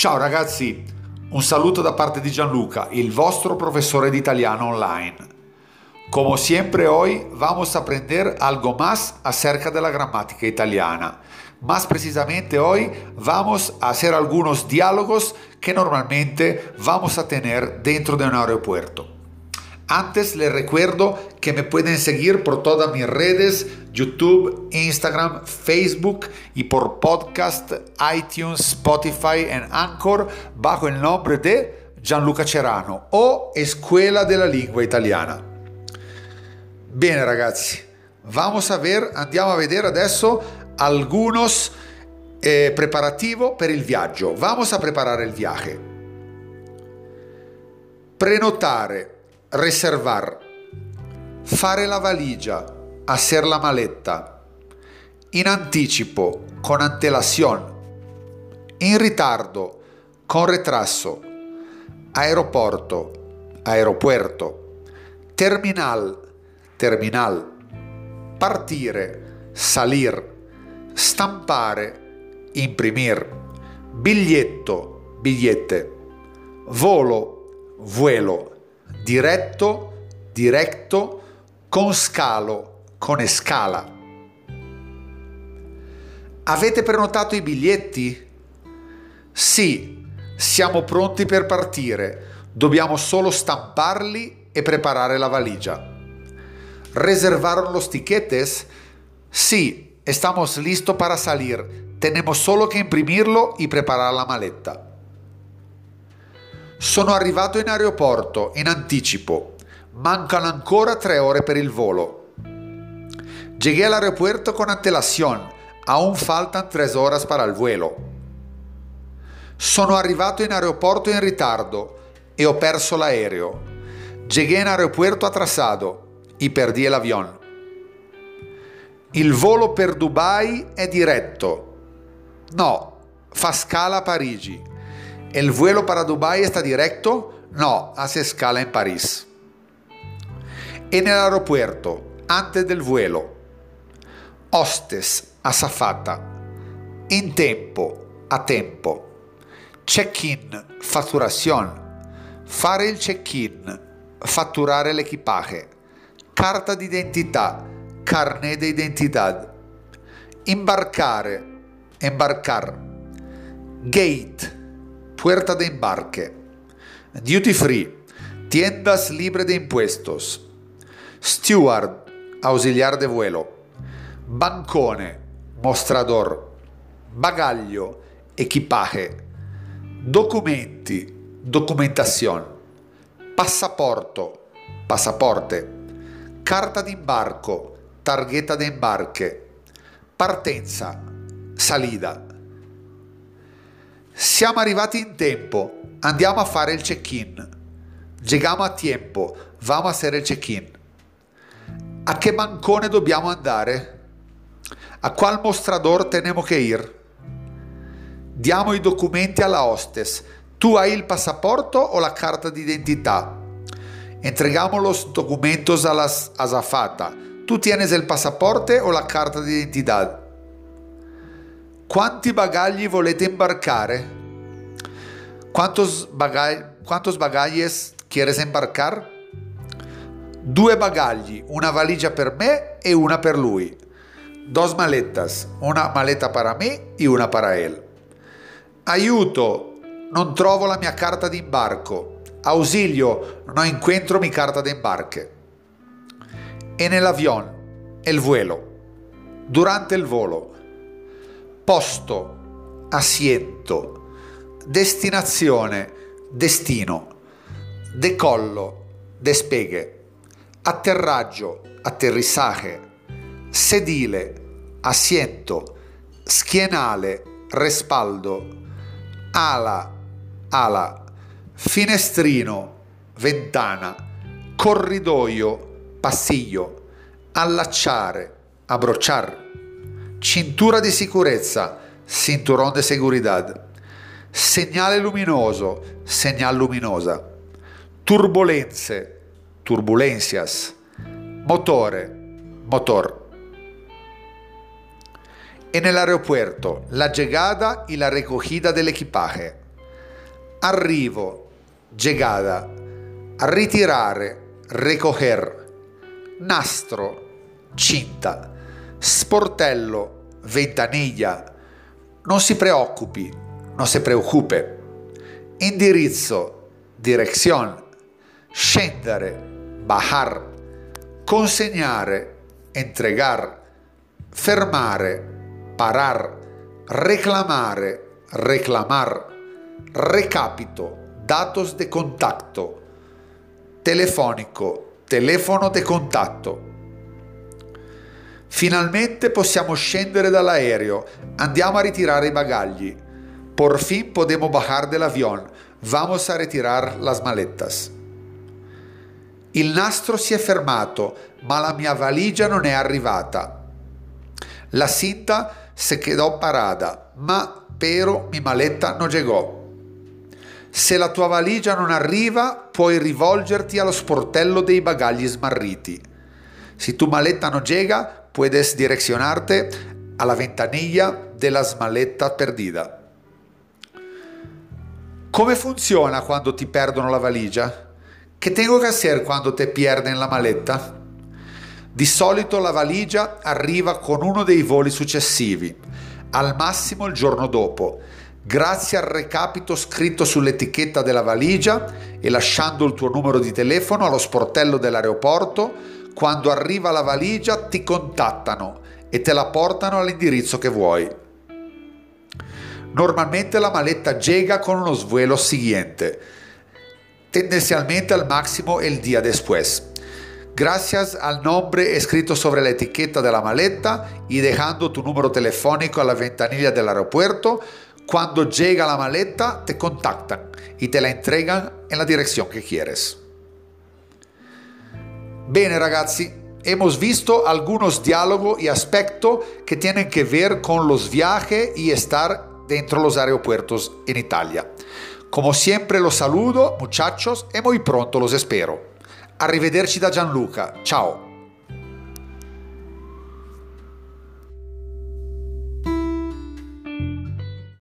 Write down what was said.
Ciao ragazzi, un saluto da parte di Gianluca, il vostro profesore di italiano online. Como siempre hoy vamos a aprender algo más acerca de la gramática italiana. Más precisamente hoy vamos a hacer algunos diálogos que normalmente vamos a tener dentro de un aeropuerto. Antes les recuerdo que me pueden seguir por todas mis redes, YouTube, Instagram, Facebook y por podcast, iTunes, Spotify y Anchor bajo el nombre de Gianluca Cerano o Escuela della Lingua Italiana. Bene ragazzi, vamos a ver, andiamo a vedere adesso algunos eh, preparativo per il viaggio. Vamos a preparare il viaje. Prenotare reservar, fare la valigia, hacer la maletta, in anticipo, con antelación, in ritardo, con retraso, aeroporto, aeropuerto, terminal, terminal, partire, salir, stampare, imprimir, biglietto, bigliette, volo, vuelo diretto, diretto, con scalo, con escala. Avete prenotato i biglietti? Sì, siamo pronti per partire. Dobbiamo solo stamparli e preparare la valigia. ¿Reservaron los tiquetes? Sí, estamos listos para salir. Tenemos solo que imprimirlo y preparar la maleta. Sono arrivato in aeroporto in anticipo. Mancano ancora tre ore per il volo. Llegué al aeropuerto con antelación. Aún faltan tres horas para el vuelo. Sono arrivato in aeroporto in ritardo e ho perso l'aereo. Llegué in aeropuerto atrasado y perdí el avión. Il volo per Dubai è diretto. No, fa scala a Parigi. ¿El vuelo para Dubái está directo? No, hace escala en París. En el aeropuerto, antes del vuelo. Hostes, azafata. In tempo, a tempo. Check-in, fatturación. Fare il check-in, fatturare l'equipaje. Carta d'identità, carnet de identidad. Imbarcare, embarcar. Gate, puerta de embarque, duty free, tiendas libre de impuestos, steward, auxiliar de vuelo, bancone, mostrador, bagaglio, equipaje, documenti, documentación, passaporto, passaporte, carta d'imbarco, targhetta de embarque, partenza, salida. Siamo arrivati in tempo, andiamo a fare il check-in. Llegamos a tiempo, vamos a hacer el check-in. A che bancone dobbiamo andare? A qual mostrador tenemos que ir? Diamo i documenti alla hostess. Tu hai il passaporto o la carta d'identità? Entregamos los documentos a la azafata. Tu tienes el pasaporte o la carta d'identità? Quanti bagagli volete imbarcare? Quantos, bagagli, quantos bagaglies quieres embarcar? Due bagagli, una valigia per me e una per lui. Dos maletas, una maleta para me e una para él. Aiuto, non trovo la mia carta d'imbarco. Ausilio, non encuentro mi carta de embarque. En el avión, el vuelo. Durante il volo posto, asiento, destinazione, destino, decollo, despeghe, atterraggio, atterrissaje, sedile, asiento, schienale, respaldo, ala, ala, finestrino, ventana, corridoio, passiglio, allacciare, abbrocciare cintura di sicurezza, cinturón de seguridad, segnale luminoso, señal luminosa, turbulenze, turbulencias, motore, motor. En el aeropuerto, la llegada y la recogida del equipaje. arrivo, llegada, ritirare, recoger, nastro, cinta, sportello, ventaniglia, non si preoccupi, non si preoccupe, indirizzo, direzione, scendere, bajar, consegnare, entregar, fermare, parar, reclamare, reclamar, recapito, datos de contacto, telefonico, telefono de contatto. Finalmente possiamo scendere dall'aereo, andiamo a ritirare i bagagli. Por fin podemos bajar del avión, vamos a retirar las maletas. Il nastro si è fermato, ma la mia valigia non è arrivata. La cinta se quedó parada, ma pero mi maletta non llegò. Se la tua valigia non arriva, puoi rivolgerti allo sportello dei bagagli smarriti. Se tu maletta non llega, puedes direccionarte a la ventanilla della smaletta perdida. Come funziona quando ti perdono la valigia? Che tengo che hacer quando te pierden la maletta? Di solito la valigia arriva con uno dei voli successivi, al massimo il giorno dopo, grazie al recapito scritto sull'etichetta della valigia e lasciando il tuo numero di telefono allo sportello dell'aeroporto, quando arriva la valigia ti contattano e te la portano all'indirizzo che vuoi. Normalmente la maletta llega con uno svuelo siguiente tendencialmente al máximo el día después. Gracias al nombre escrito sobre la etiqueta de la maleta y dejando tu número telefónico a la ventanilla del aeropuerto, cuando llega la maleta te contactan y te la entregan en la dirección que quieres. Bene ragazzi, hemos visto algunos diálogos y aspectos que tienen que ver con los viajes y estar dentro los aeropuertos en Italia. Como siempre los saludo, muchachos, e muy pronto los espero. Arrivederci da Gianluca. Ciao.